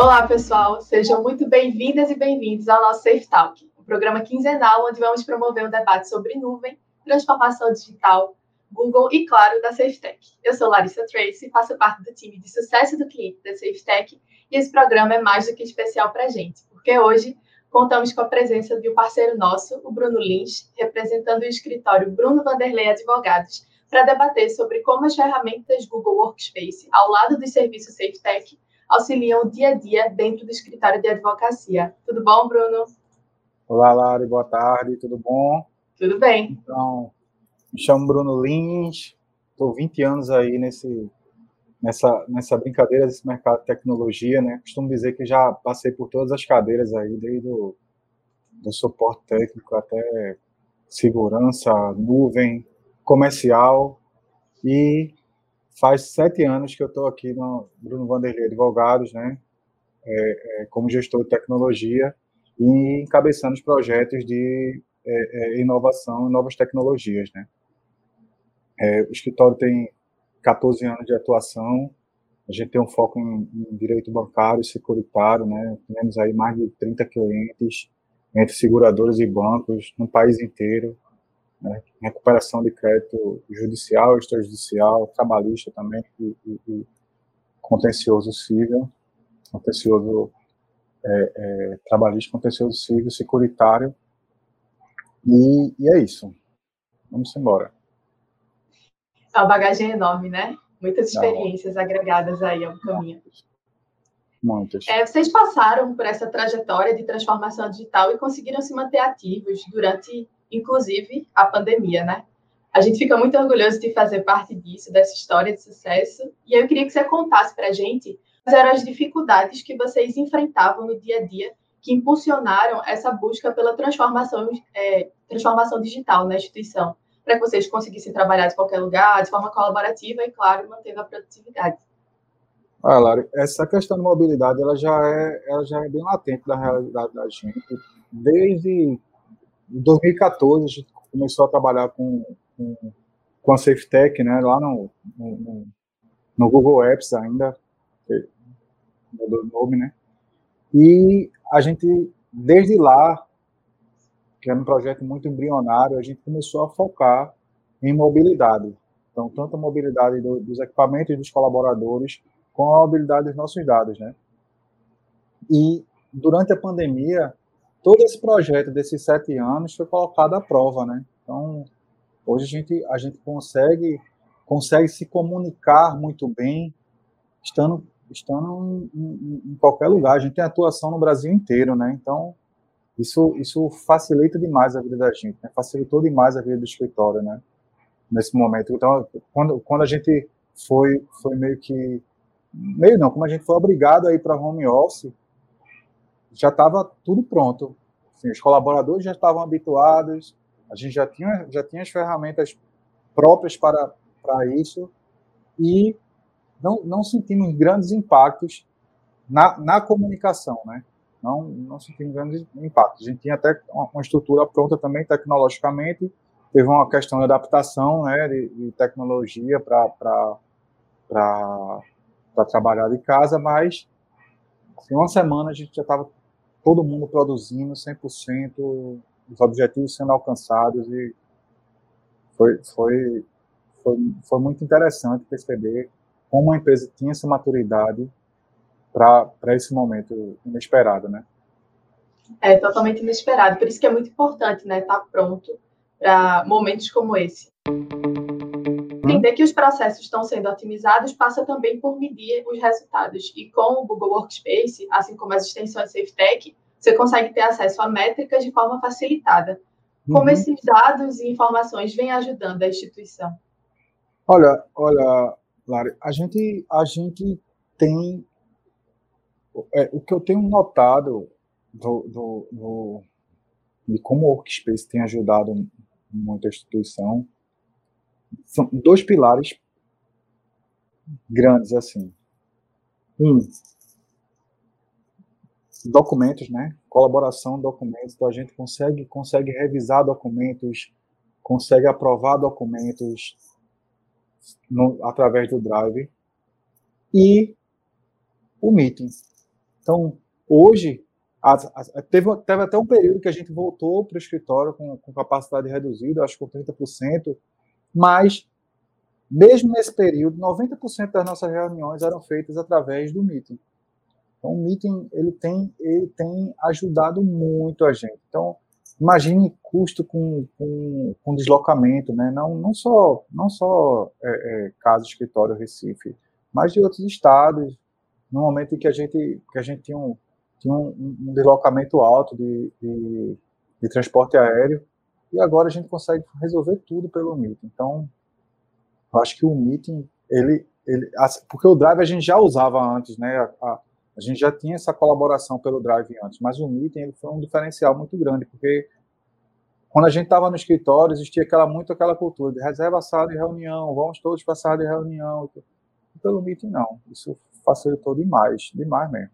Olá, pessoal. Sejam muito bem-vindas e bem-vindos ao nosso Safe Talk, um programa quinzenal onde vamos promover um debate sobre nuvem, transformação digital, Google e, claro, da SafeTech. Eu sou Larissa Tracy, faço parte do time de sucesso do cliente da SafeTech e esse programa é mais do que especial para a gente, porque hoje contamos com a presença de um parceiro nosso, o Bruno Lins, representando o escritório Bruno Vanderlei Advogados, para debater sobre como as ferramentas Google Workspace, ao lado dos serviços SafeTech, auxiliam o dia a dia dentro do escritório de advocacia. Tudo bom, Bruno? Olá, Lari, boa tarde, tudo bom? Tudo bem. Então, me chamo Bruno Lins, estou 20 anos aí nesse, nessa, nessa brincadeira desse mercado de tecnologia, né? Costumo dizer que já passei por todas as cadeiras aí, desde o do suporte técnico até segurança, nuvem, comercial e faz sete anos que eu estou aqui no Bruno Vanderlei Advogados, né, é, é, como gestor de tecnologia e encabeçando os projetos de é, é inovação e novas tecnologias, né. É, o escritório tem 14 anos de atuação, a gente tem um foco em, em direito bancário e securitário, né, temos aí mais de 30 clientes entre seguradoras e bancos no país inteiro, né, recuperação de crédito judicial, extrajudicial, trabalhista também, e, e, e contencioso civil, contencioso é, é, trabalhista, contencioso civil, securitário, e, e, é isso. Vamos embora. É uma bagagem enorme, né? Muitas experiências Não. agregadas aí ao caminho. Muitas. É, vocês passaram por essa trajetória de transformação digital e conseguiram se manter ativos durante inclusive a pandemia, né? A gente fica muito orgulhoso de fazer parte disso, dessa história de sucesso. E eu queria que você contasse para a gente quais eram as dificuldades que vocês enfrentavam no dia a dia que impulsionaram essa busca pela transformação, é, transformação digital na instituição, para que vocês conseguissem trabalhar de qualquer lugar, de forma colaborativa e, claro, mantendo a produtividade. Ah, Lari, essa questão de mobilidade ela já é, ela já é bem latente da realidade da gente. Desde em 2014, a gente começou a trabalhar com, com, com a SafeTech, né, lá no, no, no Google Apps ainda, mudou o nome, né, e a gente, desde lá, que era um projeto muito embrionário, a gente começou a focar em mobilidade. Então, tanto a mobilidade do, dos equipamentos dos colaboradores, com a mobilidade dos nossos dados, né. E durante a pandemia, todo esse projeto desses sete anos foi colocado à prova, né? Então, hoje a gente, a gente consegue, consegue se comunicar muito bem, estando, estando em, em, qualquer lugar. A gente tem atuação no Brasil inteiro, né? Então, isso, isso facilita demais a vida da gente, né? facilitou demais a vida do escritório, né? Nesse momento. Então, quando, quando a gente foi, foi meio que. Meio não, como a gente foi obrigado a ir para home office, já estava tudo pronto. Assim, os colaboradores já estavam habituados, a gente já tinha, já tinha as ferramentas próprias para, para isso e não, não sentimos grandes impactos na, na comunicação, né? Não, não sentimos grandes impactos. A gente tinha até uma estrutura pronta também tecnologicamente, teve uma questão de adaptação né, de, de tecnologia para trabalhar de casa, mas em uma semana a gente já estava todo mundo produzindo 100%, os objetivos sendo alcançados e foi, foi, foi, foi muito interessante perceber como a empresa tinha essa maturidade para esse momento inesperado, né? É totalmente inesperado, por isso que é muito importante, né, estar tá pronto para momentos como esse. Entender que os processos estão sendo otimizados passa também por medir os resultados. E com o Google Workspace, assim como as extensões SafeTech, você consegue ter acesso a métricas de forma facilitada. Como uhum. esses dados e informações vêm ajudando a instituição? Olha, olha, Lari, a gente, a gente tem é, o que eu tenho notado do, do, do, de como o Workspace tem ajudado muito a instituição são dois pilares grandes assim. Um, documentos, né? Colaboração, documentos. Então a gente consegue consegue revisar documentos, consegue aprovar documentos no, através do Drive e o Meeting. Então, hoje, teve, teve até um período que a gente voltou para o escritório com, com capacidade reduzida, acho que com 30%, mas mesmo nesse período, 90% das nossas reuniões eram feitas através do Meeting. Então, o Meeting ele tem, ele tem ajudado muito a gente. Então, imagine custo com, com, com deslocamento, né? não, não só, não só é, é, escritório, Recife, mas de outros estados, no momento em que a gente, que a gente tinha, um, tinha um, um deslocamento alto de, de, de transporte aéreo, e agora a gente consegue resolver tudo pelo Meeting. Então, eu acho que o Meeting, ele, ele, porque o Drive a gente já usava antes, né? A, a, a, gente já tinha essa colaboração pelo Drive antes, mas o Meeting ele foi um diferencial muito grande, porque quando a gente estava no escritório, existia aquela, muito aquela cultura de reserva sala de reunião, vamos todos para a sala de reunião. Pelo Meeting, não. Isso facilitou demais, demais mesmo.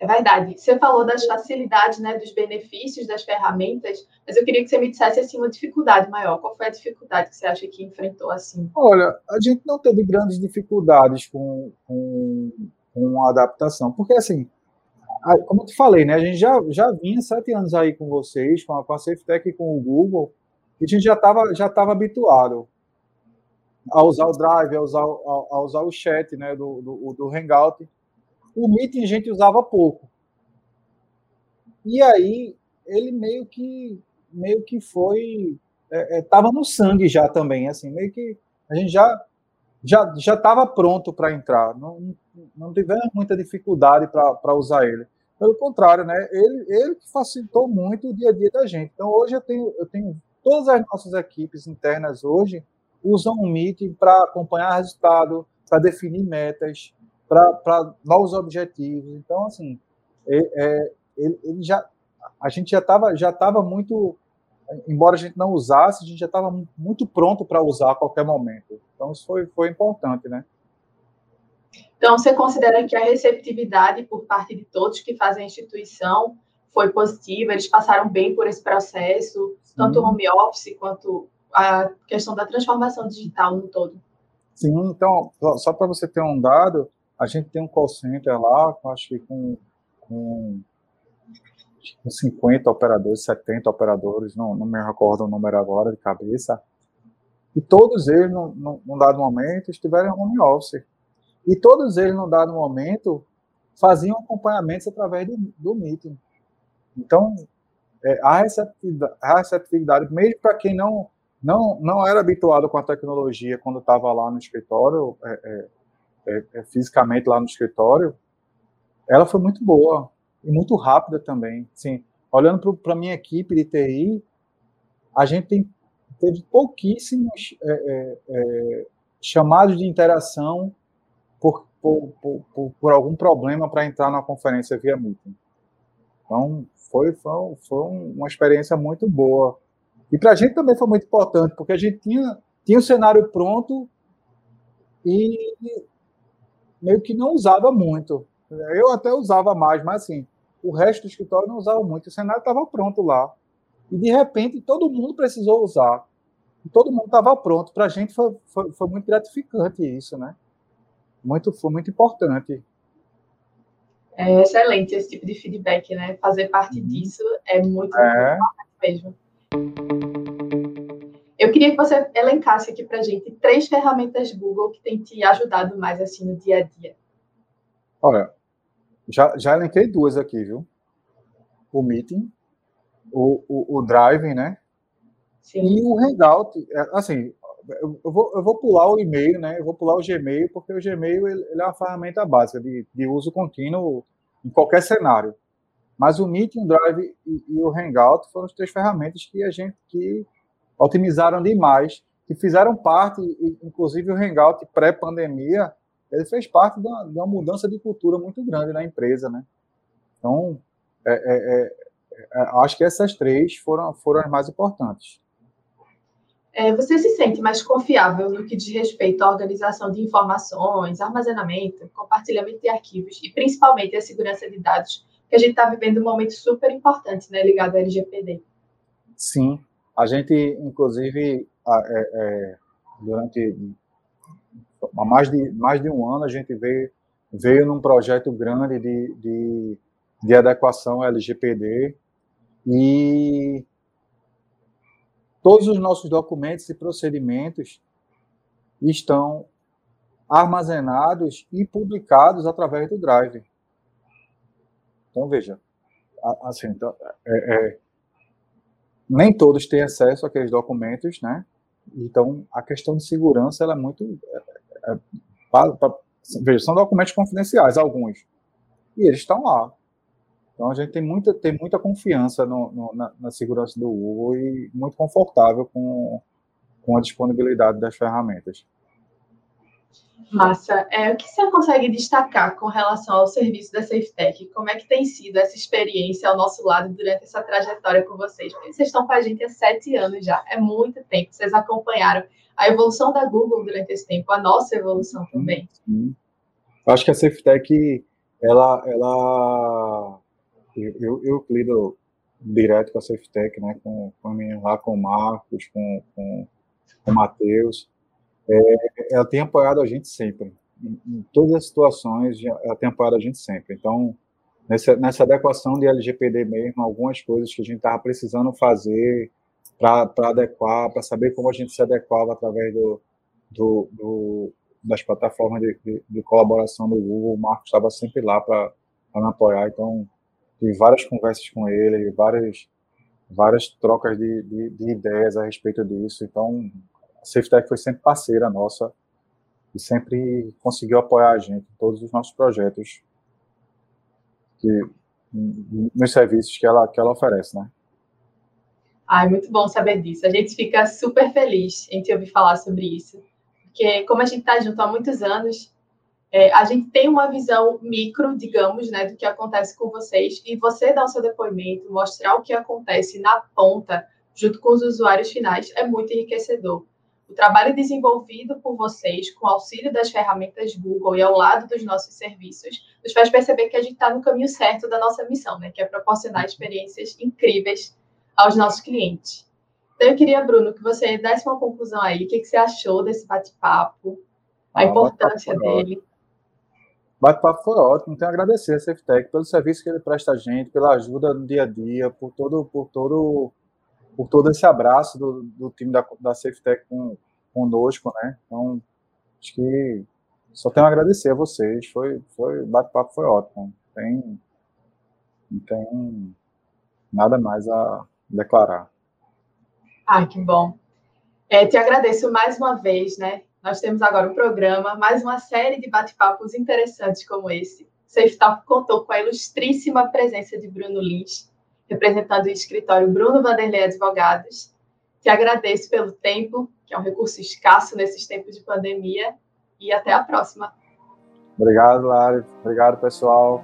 É verdade. Você falou das facilidades, né, dos benefícios das ferramentas, mas eu queria que você me dissesse assim uma dificuldade maior. Qual foi a dificuldade que você acha que enfrentou assim? Olha, a gente não teve grandes dificuldades com, com, com a adaptação, porque assim, como eu te falei, né, a gente já, já vinha sete anos aí com vocês, com a, com a SafeTech e com o Google, e a gente já estava já tava habituado a usar o Drive, a usar, a, a usar o chat né, do, do, do Hangout. O Meeting a gente usava pouco. E aí ele meio que meio que foi estava é, é, no sangue já também, assim, meio que a gente já já já estava pronto para entrar, não não tivemos muita dificuldade para usar ele. Pelo contrário, né? Ele ele que facilitou muito o dia a dia da gente. Então hoje eu tenho eu tenho todas as nossas equipes internas hoje usam o Meeting para acompanhar resultado, para definir metas, para novos objetivos. Então, assim, é, é, ele, ele, já, a gente já estava já tava muito, embora a gente não usasse, a gente já estava muito pronto para usar a qualquer momento. Então, isso foi, foi importante, né? Então, você considera que a receptividade por parte de todos que fazem a instituição foi positiva? Eles passaram bem por esse processo, tanto o home office quanto a questão da transformação digital no todo? Sim, então, só para você ter um dado, a gente tem um call center lá, acho que com, com, com 50 operadores, 70 operadores, não, não me recordo o número agora de cabeça, e todos eles, num, num dado momento, estiveram home office. E todos eles, num dado momento, faziam acompanhamentos através do, do meeting. Então, é, a, receptividade, a receptividade, mesmo para quem não, não, não era habituado com a tecnologia quando estava lá no escritório, é, é, é, é, fisicamente lá no escritório, ela foi muito boa e muito rápida também. Sim, olhando para a minha equipe de TI, a gente tem, teve pouquíssimos é, é, é, chamados de interação por, por, por, por algum problema para entrar na conferência via Meeting. Então, foi, foi, foi uma experiência muito boa. E para a gente também foi muito importante, porque a gente tinha, tinha o cenário pronto e meio que não usava muito. Eu até usava mais, mas assim, o resto do escritório não usava muito. O cenário estava pronto lá. E de repente todo mundo precisou usar. E todo mundo estava pronto. Para a gente foi, foi, foi, muito gratificante isso, né? Muito, foi muito importante. É excelente esse tipo de feedback, né? Fazer parte uhum. disso é muito, é. muito importante mesmo. Eu queria que você elencasse aqui para a gente três ferramentas Google que têm te ajudado mais assim no dia a dia. Olha, já, já elenquei duas aqui, viu? O Meeting, o, o, o Drive, né? Sim. E o Hangout. É, assim, eu vou, eu vou pular o e-mail, né? Eu vou pular o Gmail, porque o Gmail ele, ele é uma ferramenta básica de, de uso contínuo em qualquer cenário. Mas o Meeting, o Drive e, e, o Hangout foram as três ferramentas que a gente que otimizaram demais, e fizeram parte, inclusive o Hangout pré-pandemia, ele fez parte de uma, de uma, mudança de cultura muito grande na empresa, né? Então, é, é, é, é acho que essas três foram, foram as mais importantes. É, você se sente mais confiável no que diz respeito à organização de informações, armazenamento, compartilhamento de arquivos e principalmente a segurança de dados, que a gente está vivendo um momento super importante, né, ligado ao LGPD. Sim, a gente, inclusive, é, durante mais de, mais de um ano, a gente veio veio num projeto grande de, de, de adequação LGPD e todos os nossos documentos e procedimentos estão armazenados e publicados através do Drive. Então, veja, assim, então, é, é, nem todos têm acesso àqueles documentos, né? Então, a questão de segurança ela é muito. É, é, pra, pra, veja, são documentos confidenciais, alguns. E eles estão lá. Então, a gente tem muita, tem muita confiança no, no, na, na, segurança do Google e muito confortável com, com a disponibilidade das ferramentas. Massa. É, o que você consegue destacar com relação ao serviço da SafeTech? Como é que tem sido essa experiência ao nosso lado durante essa trajetória com vocês? Porque vocês estão com a gente há sete anos já, é muito tempo. Vocês acompanharam a evolução da Google durante esse tempo, a nossa evolução também. Sim. Acho que a SafeTech, ela, ela eu, eu lido direto com a SafeTech, né, com, com lá com o Marcos, com, com, com o Matheus, é, ela tem apoiado a gente sempre. Em, em, todas as situações, ela tem apoiado a gente sempre. Então, nessa, nessa adequação de LGPD mesmo, algumas coisas que a gente estava precisando fazer para adequar, para saber como a gente se adequava através do, do, do das plataformas de, de, de, colaboração do Google, o Marcos estava sempre lá para me apoiar. Então, tive várias conversas com ele, várias, várias trocas de, de, de ideias a respeito disso. Então, a SafeTech foi sempre parceira nossa e sempre conseguiu apoiar a gente em todos os nossos projetos que, nos serviços que ela, que ela oferece, né? Ai, muito bom saber disso. A gente fica super feliz em te ouvir falar sobre isso. Porque, como a gente está junto há muitos anos, é, a gente tem uma visão micro, digamos, né, do que acontece com vocês. E você dar o seu depoimento, mostrar o que acontece na ponta, junto com os usuários finais, é muito enriquecedor. O trabalho desenvolvido por vocês, com auxílio das ferramentas Google e ao lado dos nossos serviços, nos faz perceber que a gente está no caminho certo da nossa missão, né? que é proporcionar experiências incríveis aos nossos clientes. Então, eu queria, Bruno, que você desse uma conclusão aí. O que, que você achou desse bate-papo, a ah, importância dele? Bate-papo foi ótimo. Tenho a agradecer a SafeTech pelo serviço que ele presta a gente, pela ajuda no dia a dia, por todo, por todo por todo esse abraço do, do time da, da SafeTech com, conosco, né? Então, acho que só tenho a agradecer a vocês. Foi, foi, bate-papo foi ótimo. Tem, não tem nada mais a declarar. Ah, que bom. É, te agradeço mais uma vez, né? Nós temos agora um programa, mais uma série de bate-papos interessantes como esse. SafeTalk contou com a ilustríssima presença de Bruno Lins, representando o escritório Bruno Vanderlei Advogados. Te agradeço pelo tempo, que é um recurso escasso nesses tempos de pandemia, e até a próxima. Obrigado, Lari. Obrigado, pessoal.